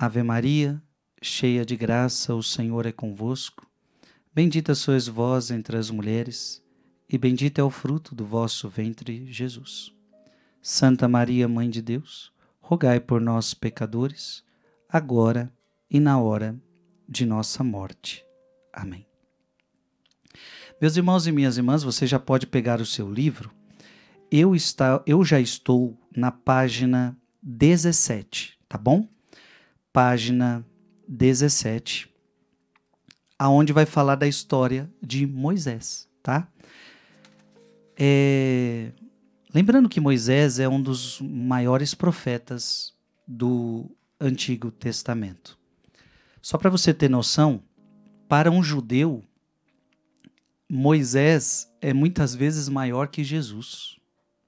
Ave Maria, cheia de graça, o Senhor é convosco. Bendita sois vós entre as mulheres, e bendito é o fruto do vosso ventre, Jesus. Santa Maria, Mãe de Deus, rogai por nós, pecadores, agora e na hora de nossa morte. Amém. Meus irmãos e minhas irmãs, você já pode pegar o seu livro. Eu, está, eu já estou na página 17, tá bom? Página 17, aonde vai falar da história de Moisés, tá? É... Lembrando que Moisés é um dos maiores profetas do Antigo Testamento. Só para você ter noção, para um judeu, Moisés é muitas vezes maior que Jesus.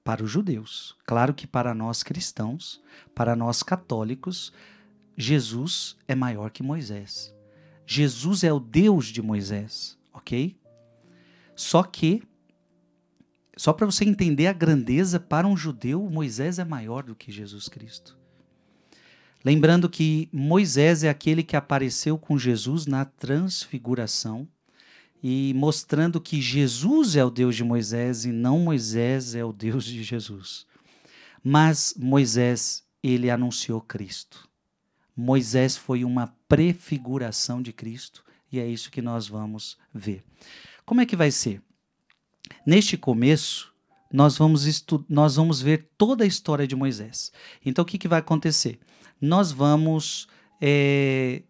Para os judeus. Claro que para nós cristãos, para nós católicos, Jesus é maior que Moisés. Jesus é o Deus de Moisés, ok? Só que, só para você entender a grandeza, para um judeu, Moisés é maior do que Jesus Cristo. Lembrando que Moisés é aquele que apareceu com Jesus na transfiguração e mostrando que Jesus é o Deus de Moisés e não Moisés é o Deus de Jesus. Mas Moisés, ele anunciou Cristo. Moisés foi uma prefiguração de Cristo e é isso que nós vamos ver. Como é que vai ser? Neste começo, nós vamos, nós vamos ver toda a história de Moisés. Então, o que, que vai acontecer? Nós vamos é,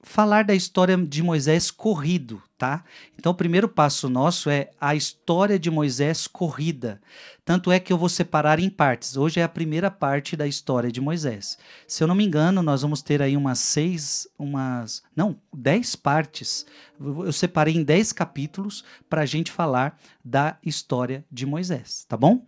falar da história de Moisés corrido, tá? Então, o primeiro passo nosso é a história de Moisés corrida. Tanto é que eu vou separar em partes. Hoje é a primeira parte da história de Moisés. Se eu não me engano, nós vamos ter aí umas seis, umas. Não, dez partes. Eu separei em dez capítulos para a gente falar da história de Moisés, tá bom?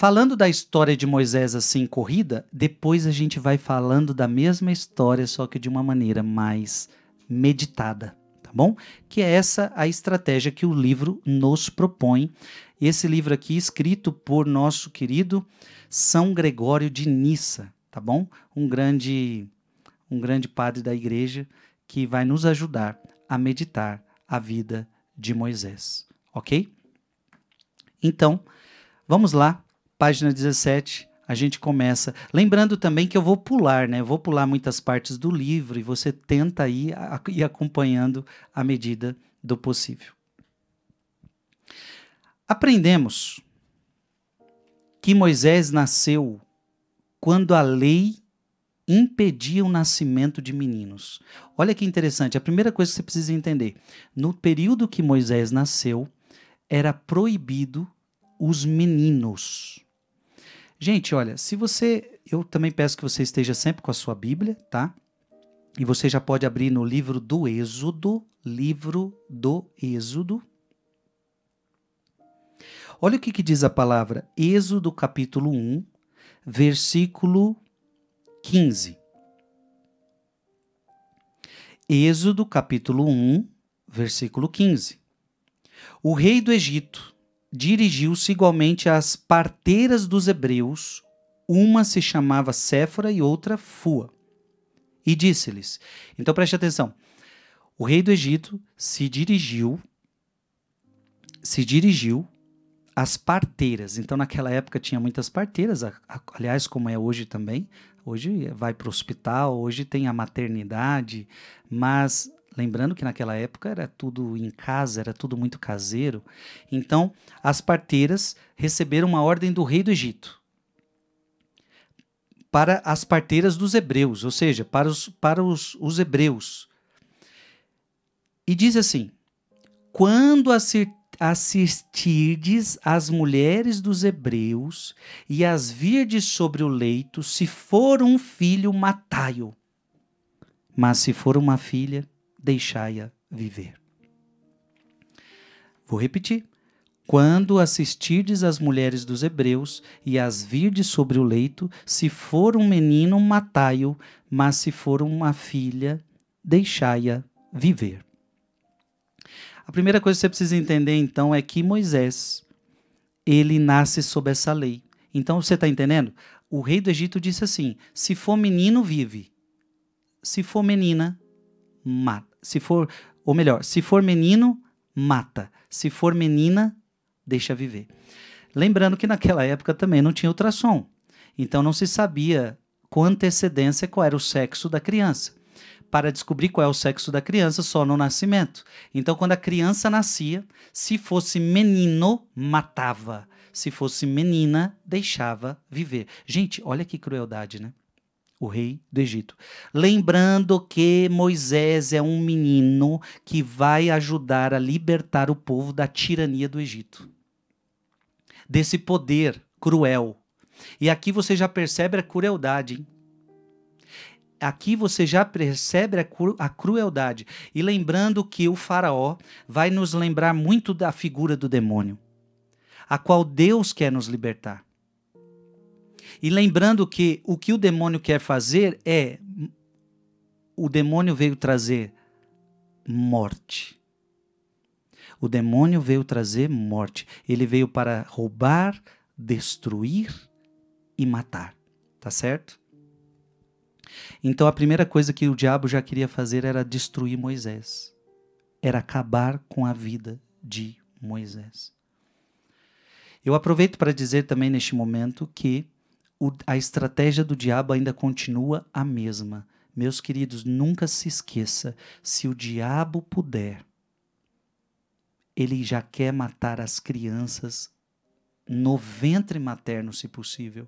Falando da história de Moisés assim corrida, depois a gente vai falando da mesma história, só que de uma maneira mais meditada, tá bom? Que é essa a estratégia que o livro nos propõe. Esse livro aqui escrito por nosso querido São Gregório de Nissa, tá bom? Um grande um grande padre da igreja que vai nos ajudar a meditar a vida de Moisés, OK? Então, vamos lá página 17, a gente começa. Lembrando também que eu vou pular, né? Eu vou pular muitas partes do livro e você tenta ir, ir acompanhando à medida do possível. Aprendemos que Moisés nasceu quando a lei impedia o nascimento de meninos. Olha que interessante, a primeira coisa que você precisa entender: no período que Moisés nasceu, era proibido os meninos. Gente, olha, se você. Eu também peço que você esteja sempre com a sua Bíblia, tá? E você já pode abrir no livro do Êxodo, livro do Êxodo. Olha o que, que diz a palavra, Êxodo capítulo 1, versículo 15. Êxodo capítulo 1, versículo 15. O rei do Egito dirigiu-se igualmente às parteiras dos hebreus, uma se chamava Séfora e outra Fua, e disse-lhes: Então preste atenção. O rei do Egito se dirigiu se dirigiu às parteiras. Então, naquela época tinha muitas parteiras, aliás, como é hoje também. Hoje vai para o hospital, hoje tem a maternidade, mas Lembrando que naquela época era tudo em casa, era tudo muito caseiro. Então, as parteiras receberam uma ordem do rei do Egito para as parteiras dos hebreus, ou seja, para os, para os, os hebreus. E diz assim: quando assistirdes as mulheres dos hebreus e as virdes sobre o leito, se for um filho, matai-o. Mas se for uma filha, deixai-a viver. Vou repetir. Quando assistirdes as mulheres dos hebreus e as virdes sobre o leito, se for um menino, matai-o, mas se for uma filha, deixai-a viver. A primeira coisa que você precisa entender, então, é que Moisés, ele nasce sob essa lei. Então, você está entendendo? o rei do Egito disse assim: se for menino, vive. Se for menina, mata. Se for, ou melhor, se for menino, mata. Se for menina, deixa viver. Lembrando que naquela época também não tinha ultrassom. Então não se sabia com antecedência qual era o sexo da criança. Para descobrir qual é o sexo da criança só no nascimento. Então, quando a criança nascia, se fosse menino, matava. Se fosse menina, deixava viver. Gente, olha que crueldade, né? O rei do Egito. Lembrando que Moisés é um menino que vai ajudar a libertar o povo da tirania do Egito. Desse poder cruel e aqui você já percebe a crueldade. Hein? Aqui você já percebe a, cru a crueldade. E lembrando que o Faraó vai nos lembrar muito da figura do demônio, a qual Deus quer nos libertar. E lembrando que o que o demônio quer fazer é. O demônio veio trazer morte. O demônio veio trazer morte. Ele veio para roubar, destruir e matar. Tá certo? Então a primeira coisa que o diabo já queria fazer era destruir Moisés. Era acabar com a vida de Moisés. Eu aproveito para dizer também neste momento que o, a estratégia do diabo ainda continua a mesma. Meus queridos, nunca se esqueça: se o diabo puder, ele já quer matar as crianças no ventre materno, se possível.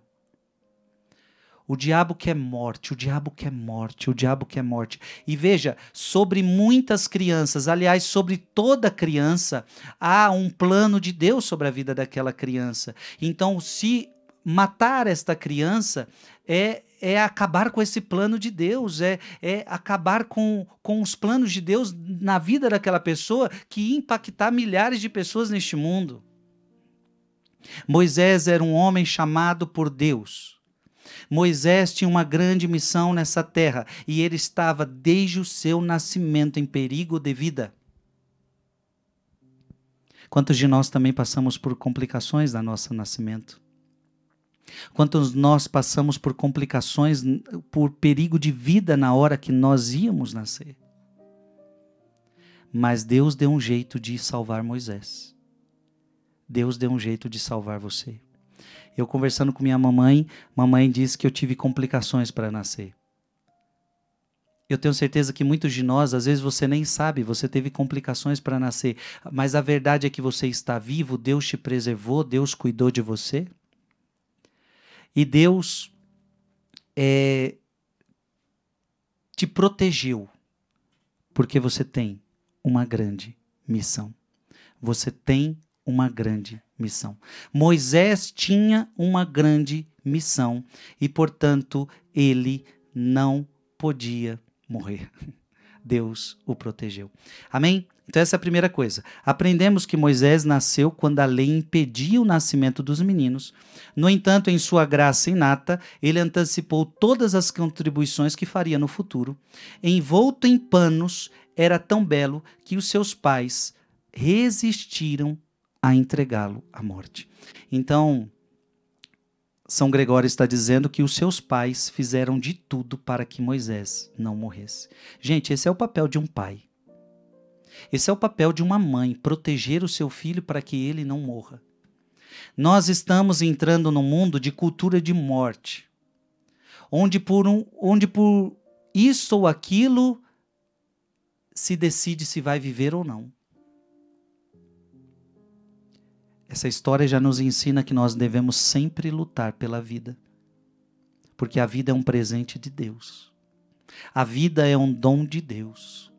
O diabo quer morte, o diabo quer morte, o diabo quer morte. E veja, sobre muitas crianças, aliás, sobre toda criança, há um plano de Deus sobre a vida daquela criança. Então, se matar esta criança é, é acabar com esse plano de Deus, é, é acabar com, com os planos de Deus na vida daquela pessoa que impactar milhares de pessoas neste mundo. Moisés era um homem chamado por Deus Moisés tinha uma grande missão nessa terra e ele estava desde o seu nascimento em perigo de vida. Quantos de nós também passamos por complicações no nosso nascimento? Quantos nós passamos por complicações, por perigo de vida na hora que nós íamos nascer? Mas Deus deu um jeito de salvar Moisés. Deus deu um jeito de salvar você. Eu conversando com minha mamãe, mamãe disse que eu tive complicações para nascer. Eu tenho certeza que muitos de nós, às vezes você nem sabe, você teve complicações para nascer, mas a verdade é que você está vivo, Deus te preservou, Deus cuidou de você. E Deus é, te protegeu, porque você tem uma grande missão. Você tem uma grande missão. Moisés tinha uma grande missão e, portanto, ele não podia morrer. Deus o protegeu. Amém? Então, essa é a primeira coisa. Aprendemos que Moisés nasceu quando a lei impedia o nascimento dos meninos. No entanto, em sua graça inata, ele antecipou todas as contribuições que faria no futuro. Envolto em panos, era tão belo que os seus pais resistiram a entregá-lo à morte. Então, São Gregório está dizendo que os seus pais fizeram de tudo para que Moisés não morresse. Gente, esse é o papel de um pai. Esse é o papel de uma mãe, proteger o seu filho para que ele não morra. Nós estamos entrando num mundo de cultura de morte, onde por, um, onde por isso ou aquilo se decide se vai viver ou não. Essa história já nos ensina que nós devemos sempre lutar pela vida. Porque a vida é um presente de Deus. A vida é um dom de Deus.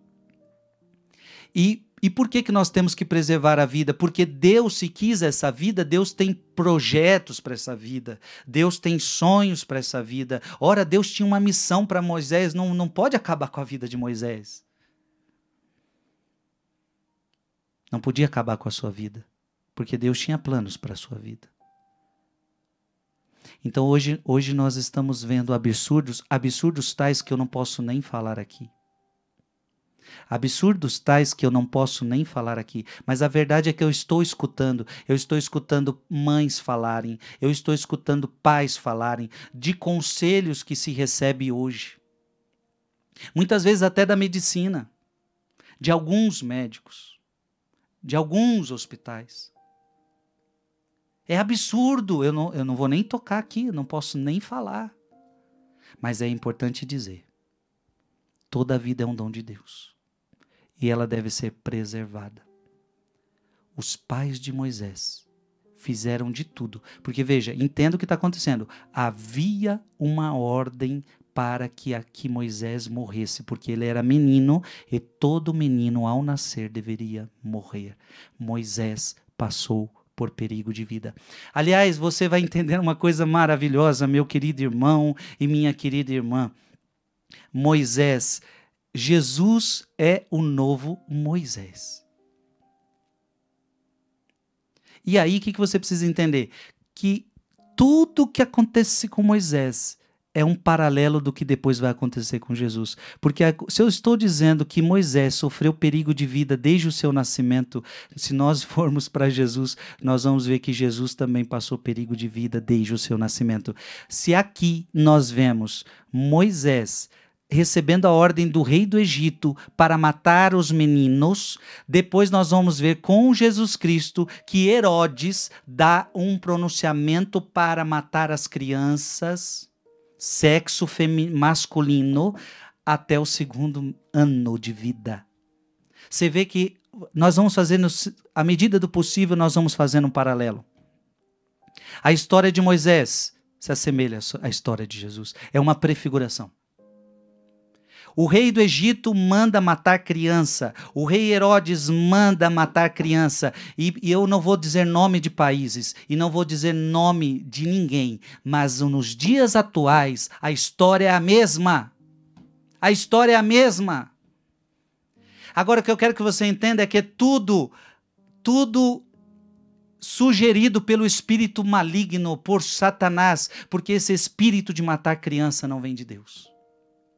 E, e por que, que nós temos que preservar a vida? Porque Deus, se quis essa vida, Deus tem projetos para essa vida. Deus tem sonhos para essa vida. Ora, Deus tinha uma missão para Moisés, não, não pode acabar com a vida de Moisés. Não podia acabar com a sua vida porque Deus tinha planos para a sua vida. Então hoje, hoje nós estamos vendo absurdos, absurdos tais que eu não posso nem falar aqui. Absurdos tais que eu não posso nem falar aqui, mas a verdade é que eu estou escutando, eu estou escutando mães falarem, eu estou escutando pais falarem de conselhos que se recebe hoje. Muitas vezes até da medicina, de alguns médicos, de alguns hospitais. É absurdo, eu não, eu não vou nem tocar aqui, eu não posso nem falar. Mas é importante dizer: toda vida é um dom de Deus e ela deve ser preservada. Os pais de Moisés fizeram de tudo, porque veja, entenda o que está acontecendo. Havia uma ordem para que aqui Moisés morresse, porque ele era menino e todo menino ao nascer deveria morrer. Moisés passou por perigo de vida. Aliás, você vai entender uma coisa maravilhosa, meu querido irmão e minha querida irmã. Moisés, Jesus é o novo Moisés. E aí, o que você precisa entender? Que tudo que acontece com Moisés é um paralelo do que depois vai acontecer com Jesus. Porque se eu estou dizendo que Moisés sofreu perigo de vida desde o seu nascimento, se nós formos para Jesus, nós vamos ver que Jesus também passou perigo de vida desde o seu nascimento. Se aqui nós vemos Moisés recebendo a ordem do rei do Egito para matar os meninos. Depois nós vamos ver com Jesus Cristo que Herodes dá um pronunciamento para matar as crianças sexo masculino até o segundo ano de vida. Você vê que nós vamos fazendo, à medida do possível, nós vamos fazendo um paralelo. A história de Moisés se assemelha à história de Jesus. É uma prefiguração. O rei do Egito manda matar criança. O rei Herodes manda matar criança. E, e, eu não vou dizer nome de países e não vou dizer nome de ninguém, mas nos dias atuais a história é a mesma. A história é a mesma. Agora o que eu quero que você entenda é que tudo, tudo sugerido pelo espírito maligno, por Satanás, porque esse espírito de matar criança não vem de Deus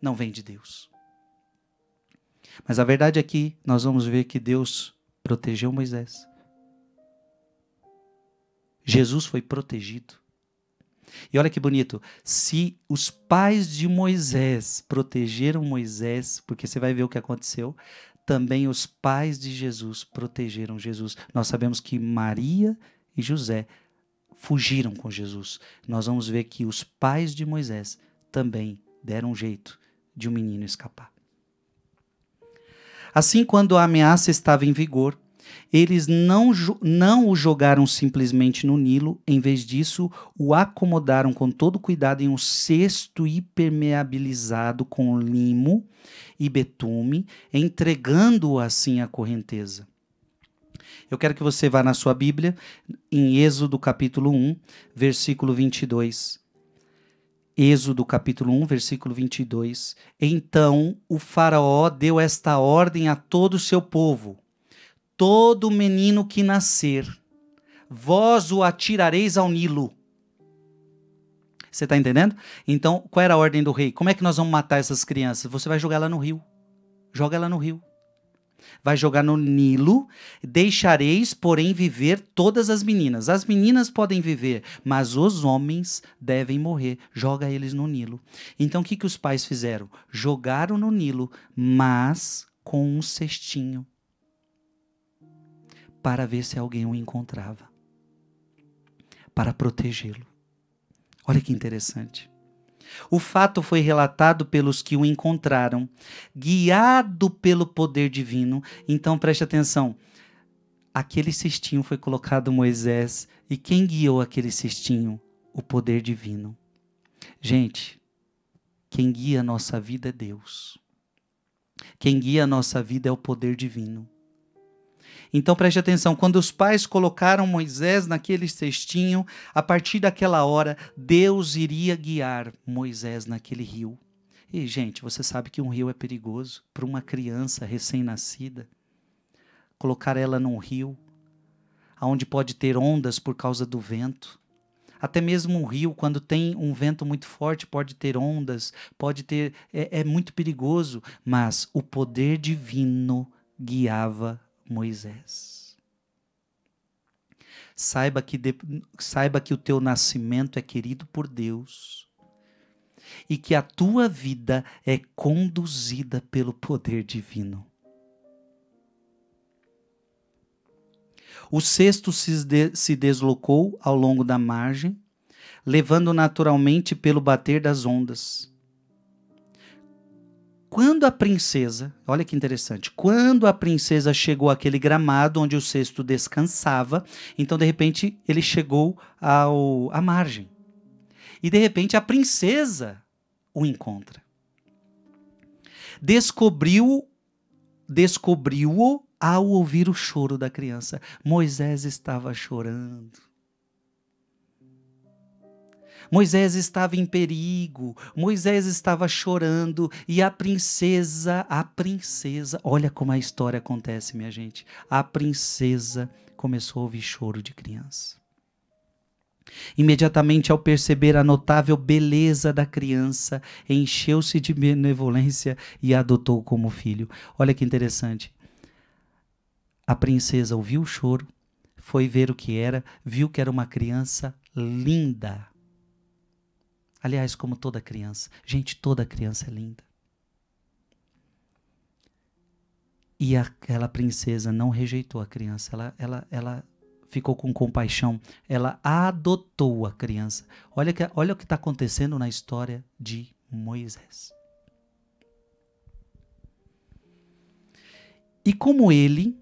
não vem de Deus. Mas a verdade é que nós vamos ver que Deus protegeu Moisés. Jesus foi protegido. E olha que bonito, se os pais de Moisés protegeram Moisés, porque você vai ver o que aconteceu, também os pais de Jesus protegeram Jesus. Nós sabemos que Maria e José fugiram com Jesus. Nós vamos ver que os pais de Moisés também deram um jeito de um menino escapar. Assim, quando a ameaça estava em vigor, eles não, não o jogaram simplesmente no Nilo, em vez disso, o acomodaram com todo cuidado em um cesto hipermeabilizado com limo e betume, entregando-o assim à correnteza. Eu quero que você vá na sua Bíblia, em Êxodo capítulo 1, versículo 22. Êxodo capítulo 1, versículo 22. Então o Faraó deu esta ordem a todo o seu povo: Todo menino que nascer, vós o atirareis ao Nilo. Você está entendendo? Então, qual era a ordem do rei? Como é que nós vamos matar essas crianças? Você vai jogar lá no rio. Joga lá no rio vai jogar no Nilo. Deixareis, porém, viver todas as meninas. As meninas podem viver, mas os homens devem morrer. Joga eles no Nilo. Então, o que, que os pais fizeram? Jogaram no Nilo, mas com um cestinho para ver se alguém o encontrava, para protegê-lo. Olha que interessante. O fato foi relatado pelos que o encontraram, guiado pelo poder divino. Então preste atenção. Aquele cestinho foi colocado Moisés, e quem guiou aquele cestinho? O poder divino. Gente, quem guia a nossa vida é Deus. Quem guia a nossa vida é o poder divino. Então preste atenção, quando os pais colocaram Moisés naquele cestinho, a partir daquela hora, Deus iria guiar Moisés naquele rio. E, gente, você sabe que um rio é perigoso para uma criança recém-nascida. Colocar ela num rio, onde pode ter ondas por causa do vento. até mesmo um rio, quando tem um vento muito forte, pode ter ondas, pode ter. É, é muito perigoso, mas o poder divino guiava Moisés. Saiba que, de, saiba que o teu nascimento é querido por Deus e que a tua vida é conduzida pelo poder divino. O cesto se, de, se deslocou ao longo da margem, levando naturalmente pelo bater das ondas. Quando a princesa, olha que interessante, quando a princesa chegou àquele gramado onde o cesto descansava, então de repente ele chegou ao, à margem. E de repente a princesa o encontra. Descobriu descobriu-o ao ouvir o choro da criança. Moisés estava chorando. Moisés estava em perigo, Moisés estava chorando e a princesa, a princesa, olha como a história acontece, minha gente. A princesa começou a ouvir choro de criança. Imediatamente, ao perceber a notável beleza da criança, encheu-se de benevolência e a adotou como filho. Olha que interessante. A princesa ouviu o choro, foi ver o que era, viu que era uma criança linda. Aliás, como toda criança. Gente, toda criança é linda. E aquela princesa não rejeitou a criança, ela, ela, ela ficou com compaixão, ela adotou a criança. Olha, que, olha o que está acontecendo na história de Moisés. E como ele,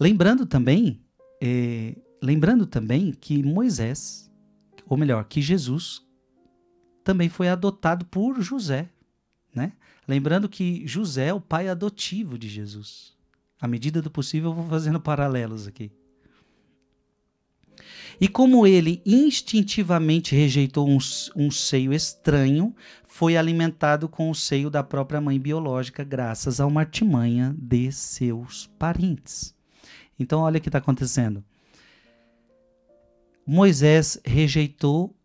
lembrando também, é, lembrando também que Moisés, ou melhor, que Jesus também foi adotado por José, né? Lembrando que José é o pai adotivo de Jesus. À medida do possível, eu vou fazendo paralelos aqui. E como ele instintivamente rejeitou um, um seio estranho, foi alimentado com o seio da própria mãe biológica, graças a uma artimanha de seus parentes. Então, olha o que está acontecendo. Moisés rejeitou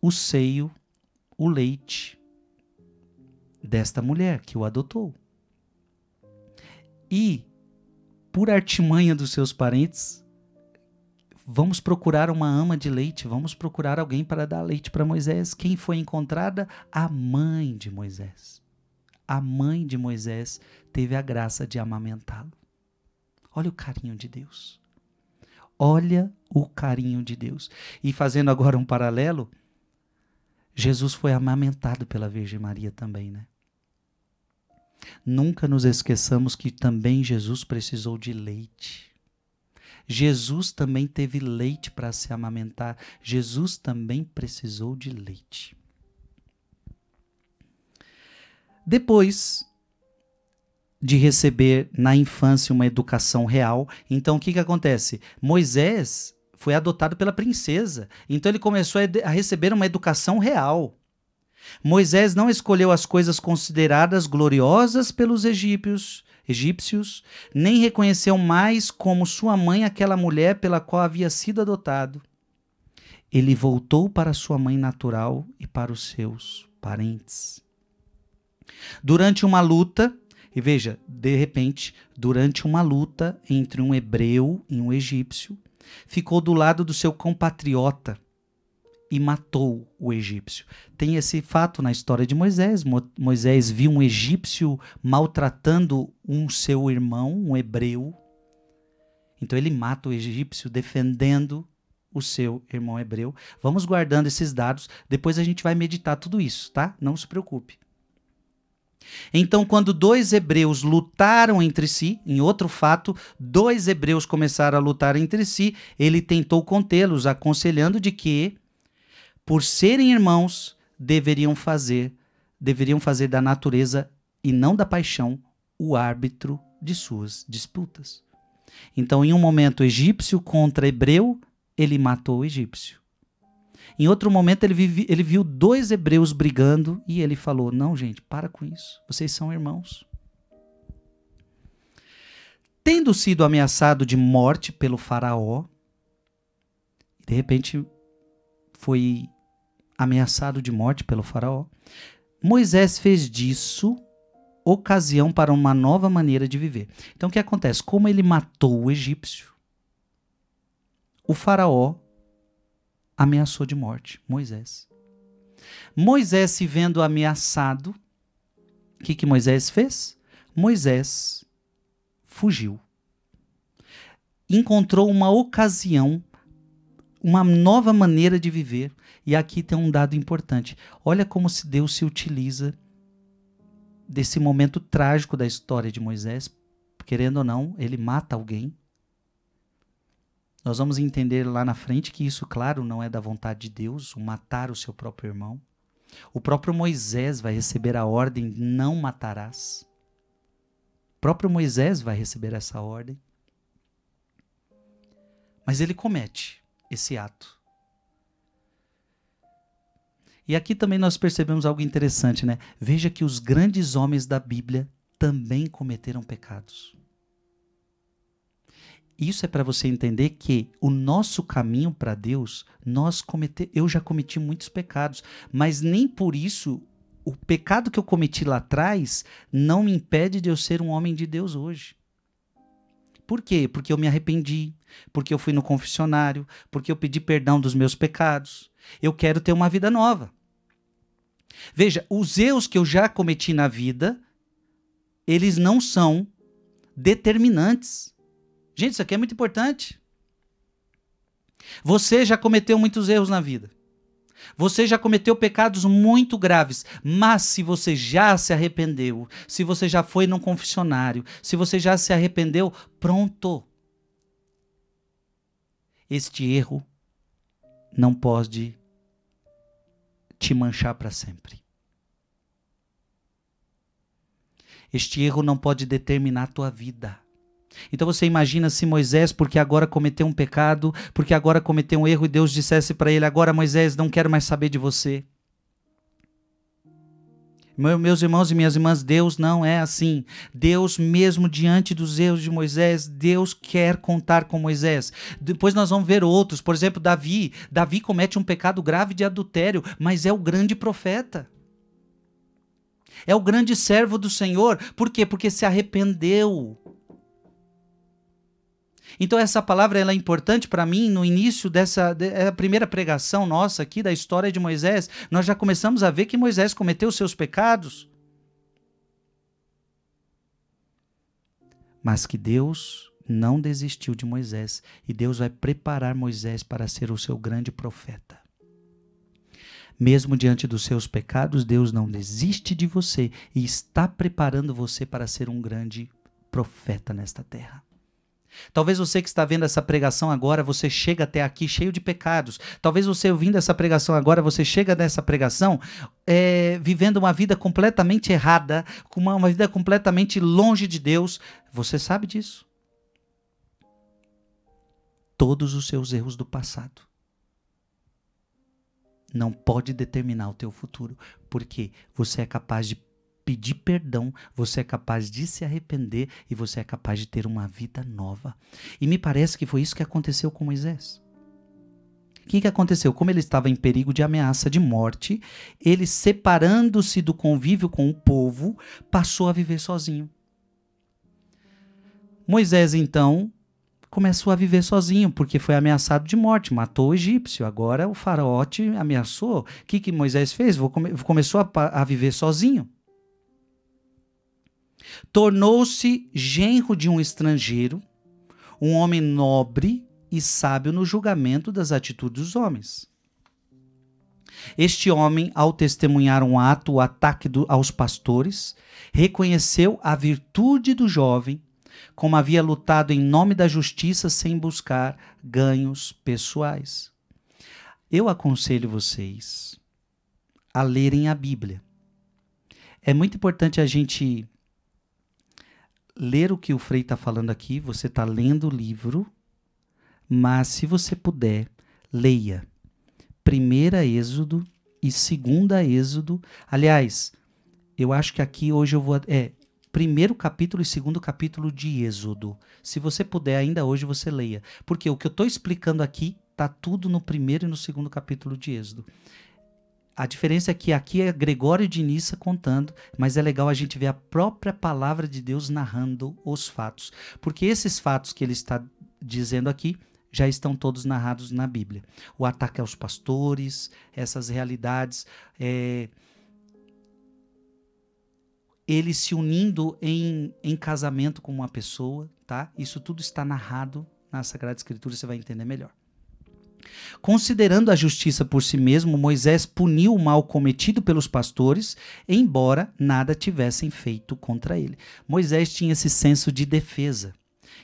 o seio, o leite desta mulher que o adotou. E, por artimanha dos seus parentes, Vamos procurar uma ama de leite, vamos procurar alguém para dar leite para Moisés. Quem foi encontrada? A mãe de Moisés. A mãe de Moisés teve a graça de amamentá-lo. Olha o carinho de Deus. Olha o carinho de Deus. E fazendo agora um paralelo, Jesus foi amamentado pela Virgem Maria também, né? Nunca nos esqueçamos que também Jesus precisou de leite. Jesus também teve leite para se amamentar. Jesus também precisou de leite. Depois de receber na infância uma educação real, então o que, que acontece? Moisés foi adotado pela princesa, então ele começou a receber uma educação real. Moisés não escolheu as coisas consideradas gloriosas pelos egípcios, egípcios, nem reconheceu mais como sua mãe aquela mulher pela qual havia sido adotado. Ele voltou para sua mãe natural e para os seus parentes. Durante uma luta, e veja, de repente, durante uma luta entre um hebreu e um egípcio, ficou do lado do seu compatriota e matou o egípcio. Tem esse fato na história de Moisés. Mo Moisés viu um egípcio maltratando um seu irmão, um hebreu. Então ele mata o egípcio defendendo o seu irmão hebreu. Vamos guardando esses dados, depois a gente vai meditar tudo isso, tá? Não se preocupe. Então, quando dois hebreus lutaram entre si, em outro fato, dois hebreus começaram a lutar entre si, ele tentou contê-los, aconselhando de que por serem irmãos, deveriam fazer, deveriam fazer da natureza e não da paixão o árbitro de suas disputas. Então, em um momento egípcio contra hebreu, ele matou o egípcio. Em outro momento, ele, vive, ele viu dois hebreus brigando e ele falou: Não, gente, para com isso. Vocês são irmãos. Tendo sido ameaçado de morte pelo Faraó, de repente foi ameaçado de morte pelo Faraó. Moisés fez disso ocasião para uma nova maneira de viver. Então o que acontece? Como ele matou o egípcio, o Faraó ameaçou de morte Moisés. Moisés, se vendo ameaçado, o que, que Moisés fez? Moisés fugiu. Encontrou uma ocasião, uma nova maneira de viver. E aqui tem um dado importante. Olha como se Deus se utiliza desse momento trágico da história de Moisés. Querendo ou não, ele mata alguém. Nós vamos entender lá na frente que isso, claro, não é da vontade de Deus, o matar o seu próprio irmão. O próprio Moisés vai receber a ordem: não matarás. O próprio Moisés vai receber essa ordem. Mas ele comete esse ato. E aqui também nós percebemos algo interessante, né? Veja que os grandes homens da Bíblia também cometeram pecados. Isso é para você entender que o nosso caminho para Deus, nós comete, eu já cometi muitos pecados, mas nem por isso o pecado que eu cometi lá atrás não me impede de eu ser um homem de Deus hoje. Por quê? Porque eu me arrependi, porque eu fui no confessionário, porque eu pedi perdão dos meus pecados. Eu quero ter uma vida nova. Veja, os erros que eu já cometi na vida, eles não são determinantes Gente, isso aqui é muito importante. Você já cometeu muitos erros na vida. Você já cometeu pecados muito graves, mas se você já se arrependeu, se você já foi num confessionário, se você já se arrependeu, pronto. Este erro não pode te manchar para sempre. Este erro não pode determinar a tua vida. Então você imagina se Moisés, porque agora cometeu um pecado, porque agora cometeu um erro, e Deus dissesse para ele: Agora, Moisés, não quero mais saber de você. Meus irmãos e minhas irmãs, Deus não é assim. Deus, mesmo diante dos erros de Moisés, Deus quer contar com Moisés. Depois nós vamos ver outros. Por exemplo, Davi. Davi comete um pecado grave de adultério, mas é o grande profeta. É o grande servo do Senhor. Por quê? Porque se arrependeu. Então essa palavra ela é importante para mim no início dessa de, é a primeira pregação nossa aqui da história de Moisés. Nós já começamos a ver que Moisés cometeu seus pecados. Mas que Deus não desistiu de Moisés e Deus vai preparar Moisés para ser o seu grande profeta. Mesmo diante dos seus pecados, Deus não desiste de você e está preparando você para ser um grande profeta nesta terra. Talvez você que está vendo essa pregação agora, você chega até aqui cheio de pecados. Talvez você ouvindo essa pregação agora, você chega nessa pregação é, vivendo uma vida completamente errada, com uma, uma vida completamente longe de Deus. Você sabe disso? Todos os seus erros do passado não pode determinar o teu futuro, porque você é capaz de pedir perdão, você é capaz de se arrepender e você é capaz de ter uma vida nova. E me parece que foi isso que aconteceu com Moisés. O que, que aconteceu? Como ele estava em perigo de ameaça de morte, ele, separando-se do convívio com o povo, passou a viver sozinho. Moisés, então, começou a viver sozinho, porque foi ameaçado de morte, matou o egípcio. Agora o faraó te ameaçou. O que, que Moisés fez? Começou a, a viver sozinho. Tornou-se genro de um estrangeiro, um homem nobre e sábio no julgamento das atitudes dos homens. Este homem, ao testemunhar um ato, o ataque do, aos pastores, reconheceu a virtude do jovem, como havia lutado em nome da justiça sem buscar ganhos pessoais. Eu aconselho vocês a lerem a Bíblia. É muito importante a gente ler o que o Frei está falando aqui, você está lendo o livro, mas se você puder, leia. Primeira Êxodo e segunda Êxodo. Aliás, eu acho que aqui hoje eu vou. É, primeiro capítulo e segundo capítulo de Êxodo. Se você puder, ainda hoje você leia. Porque o que eu estou explicando aqui Tá tudo no primeiro e no segundo capítulo de Êxodo. A diferença é que aqui é Gregório de Nissa contando, mas é legal a gente ver a própria palavra de Deus narrando os fatos. Porque esses fatos que ele está dizendo aqui já estão todos narrados na Bíblia. O ataque aos pastores, essas realidades, é, ele se unindo em, em casamento com uma pessoa, tá? Isso tudo está narrado na Sagrada Escritura, você vai entender melhor. Considerando a justiça por si mesmo, Moisés puniu o mal cometido pelos pastores, embora nada tivessem feito contra ele. Moisés tinha esse senso de defesa.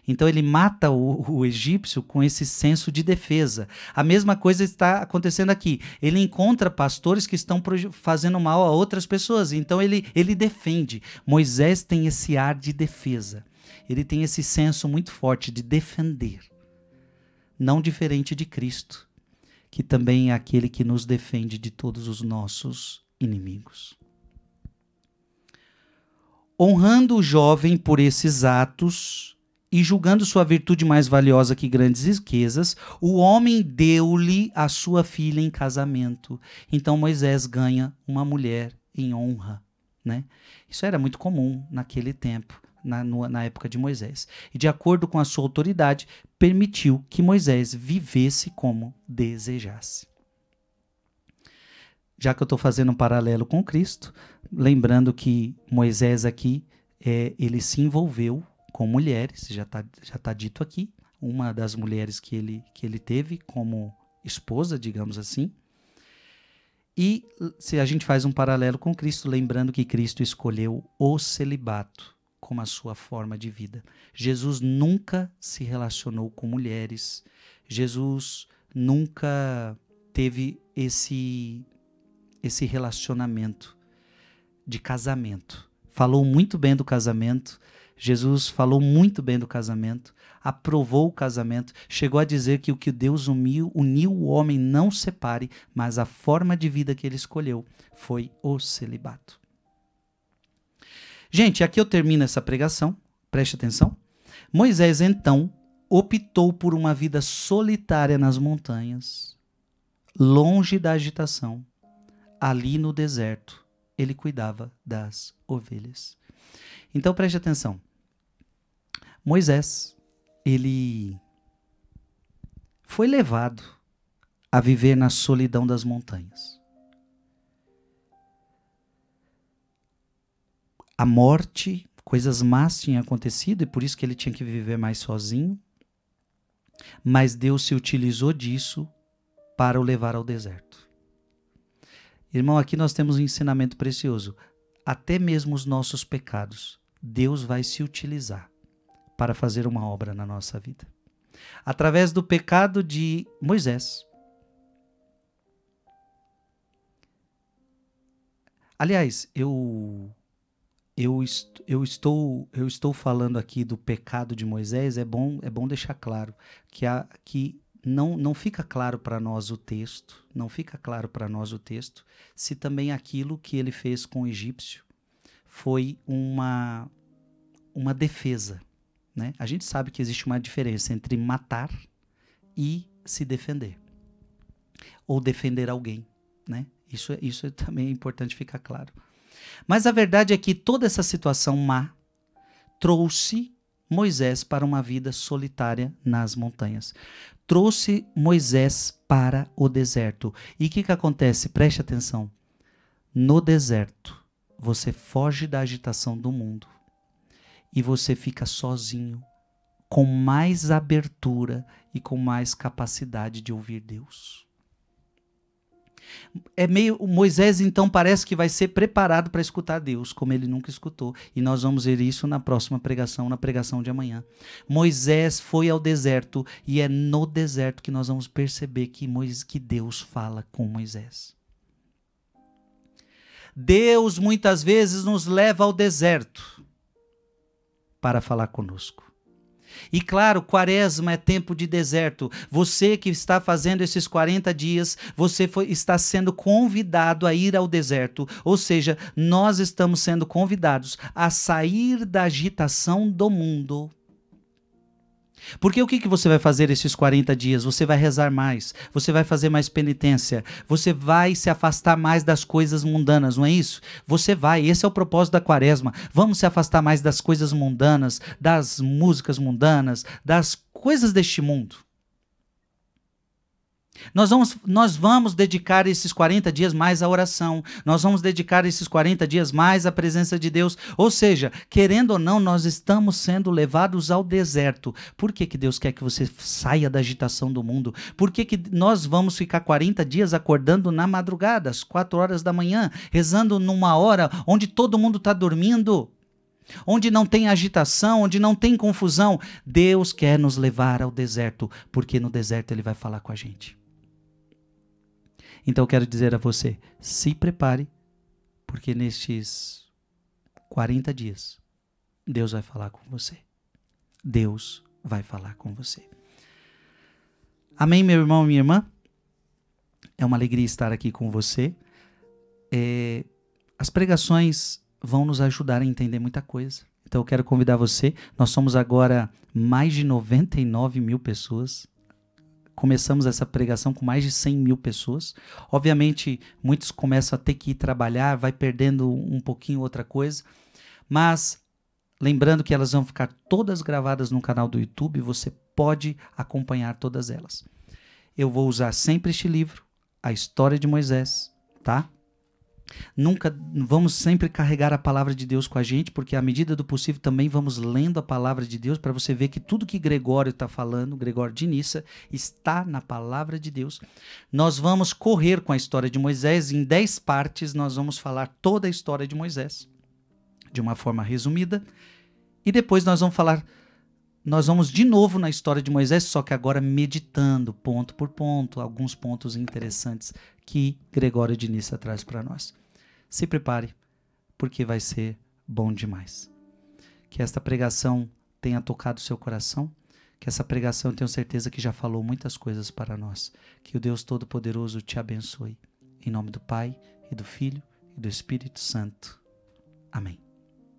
Então ele mata o, o, egípcio com esse senso de defesa. A mesma coisa está acontecendo aqui. Ele encontra pastores que estão fazendo mal a outras pessoas. Então ele, ele defende. Moisés tem esse ar de defesa. Ele tem esse senso muito forte de defender. Não diferente de Cristo, que também é aquele que nos defende de todos os nossos inimigos. Honrando o jovem por esses atos, e julgando sua virtude mais valiosa que grandes riquezas, o homem deu-lhe a sua filha em casamento. Então Moisés ganha uma mulher em honra. Né? Isso era muito comum naquele tempo, na, na época de Moisés. E de acordo com a sua autoridade, permitiu que Moisés vivesse como desejasse. Já que eu estou fazendo um paralelo com Cristo, lembrando que Moisés aqui, é, ele se envolveu com mulheres, já está já tá dito aqui, uma das mulheres que ele, que ele teve como esposa, digamos assim. E se a gente faz um paralelo com Cristo, lembrando que Cristo escolheu o celibato como a sua forma de vida. Jesus nunca se relacionou com mulheres. Jesus nunca teve esse esse relacionamento de casamento. Falou muito bem do casamento, Jesus falou muito bem do casamento, aprovou o casamento, chegou a dizer que o que Deus uniu, uniu o homem não separe, mas a forma de vida que ele escolheu foi o celibato. Gente, aqui eu termino essa pregação, preste atenção. Moisés então optou por uma vida solitária nas montanhas, longe da agitação. Ali no deserto, ele cuidava das ovelhas. Então preste atenção. Moisés, ele foi levado a viver na solidão das montanhas. A morte, coisas más tinham acontecido e por isso que ele tinha que viver mais sozinho. Mas Deus se utilizou disso para o levar ao deserto. Irmão, aqui nós temos um ensinamento precioso. Até mesmo os nossos pecados, Deus vai se utilizar para fazer uma obra na nossa vida. Através do pecado de Moisés. Aliás, eu eu, eu, estou, eu estou falando aqui do pecado de Moisés, é bom, é bom deixar claro que, que não, não fica claro para nós o texto, não fica claro para nós o texto, se também aquilo que ele fez com o egípcio foi uma, uma defesa. Né? A gente sabe que existe uma diferença entre matar e se defender. Ou defender alguém. Né? Isso, isso é também é importante ficar claro. Mas a verdade é que toda essa situação má trouxe Moisés para uma vida solitária nas montanhas. Trouxe Moisés para o deserto. E o que, que acontece? Preste atenção. No deserto, você foge da agitação do mundo e você fica sozinho, com mais abertura e com mais capacidade de ouvir Deus. É meio Moisés então parece que vai ser preparado para escutar Deus, como ele nunca escutou, e nós vamos ver isso na próxima pregação, na pregação de amanhã. Moisés foi ao deserto e é no deserto que nós vamos perceber que, Moisés, que Deus fala com Moisés. Deus muitas vezes nos leva ao deserto para falar conosco. E claro, quaresma é tempo de deserto. Você que está fazendo esses 40 dias, você foi, está sendo convidado a ir ao deserto. Ou seja, nós estamos sendo convidados a sair da agitação do mundo Porque o que, que você vai fazer esses 40 dias? Você vai rezar mais, você vai fazer mais penitência, você vai se afastar mais das coisas mundanas, não é isso? Você vai, esse é o propósito da quaresma. Vamos se afastar mais das coisas mundanas, das músicas mundanas, das coisas deste mundo. Nós vamos, nós vamos dedicar esses 40 dias mais à oração, nós vamos dedicar esses 40 dias mais à presença de Deus. Ou seja, querendo ou não, nós estamos sendo levados ao deserto. Por que, que Deus quer que você saia da agitação do mundo? Por que, que nós vamos ficar 40 dias acordando na madrugada, às 4 horas da manhã, rezando numa hora onde todo mundo está dormindo? Onde não tem agitação, onde não tem confusão, Deus quer nos levar ao deserto, porque no deserto Ele vai falar com a gente. Então eu quero dizer a você: se prepare, porque nestes 40 dias, Deus vai falar com você. Deus vai falar com você. Amém, meu irmão minha irmã? É uma alegria estar aqui com você. É, as pregações vão nos ajudar a entender muita coisa. Então eu quero convidar você. Nós somos agora mais de 99 mil pessoas começamos essa pregação com mais de 100 mil pessoas. Obviamente, muitos começam a ter que ir trabalhar, vai perdendo um pouquinho outra coisa, mas lembrando que elas vão ficar todas gravadas no canal do YouTube, você pode acompanhar todas elas. Eu vou usar sempre este livro, A História de Moisés, tá? Nunca vamos sempre carregar a palavra de Deus com a gente, porque à medida do possível também vamos lendo a palavra de Deus para você ver que tudo que Gregório está falando, Gregório de Nissa, está na palavra de Deus. Nós vamos correr com a história de Moisés em dez partes. Nós vamos falar toda a história de Moisés de uma forma resumida e depois nós vamos falar nós vamos de novo na história de Moisés, só que agora meditando ponto por ponto, alguns pontos interessantes que Gregório de Nissa traz para nós. Se prepare, porque vai ser bom demais. Que esta pregação tenha tocado seu coração, que essa pregação tenho certeza que já falou muitas coisas para nós. Que o Deus Todo-Poderoso te abençoe. Em nome do Pai, e do Filho, e do Espírito Santo. Amém.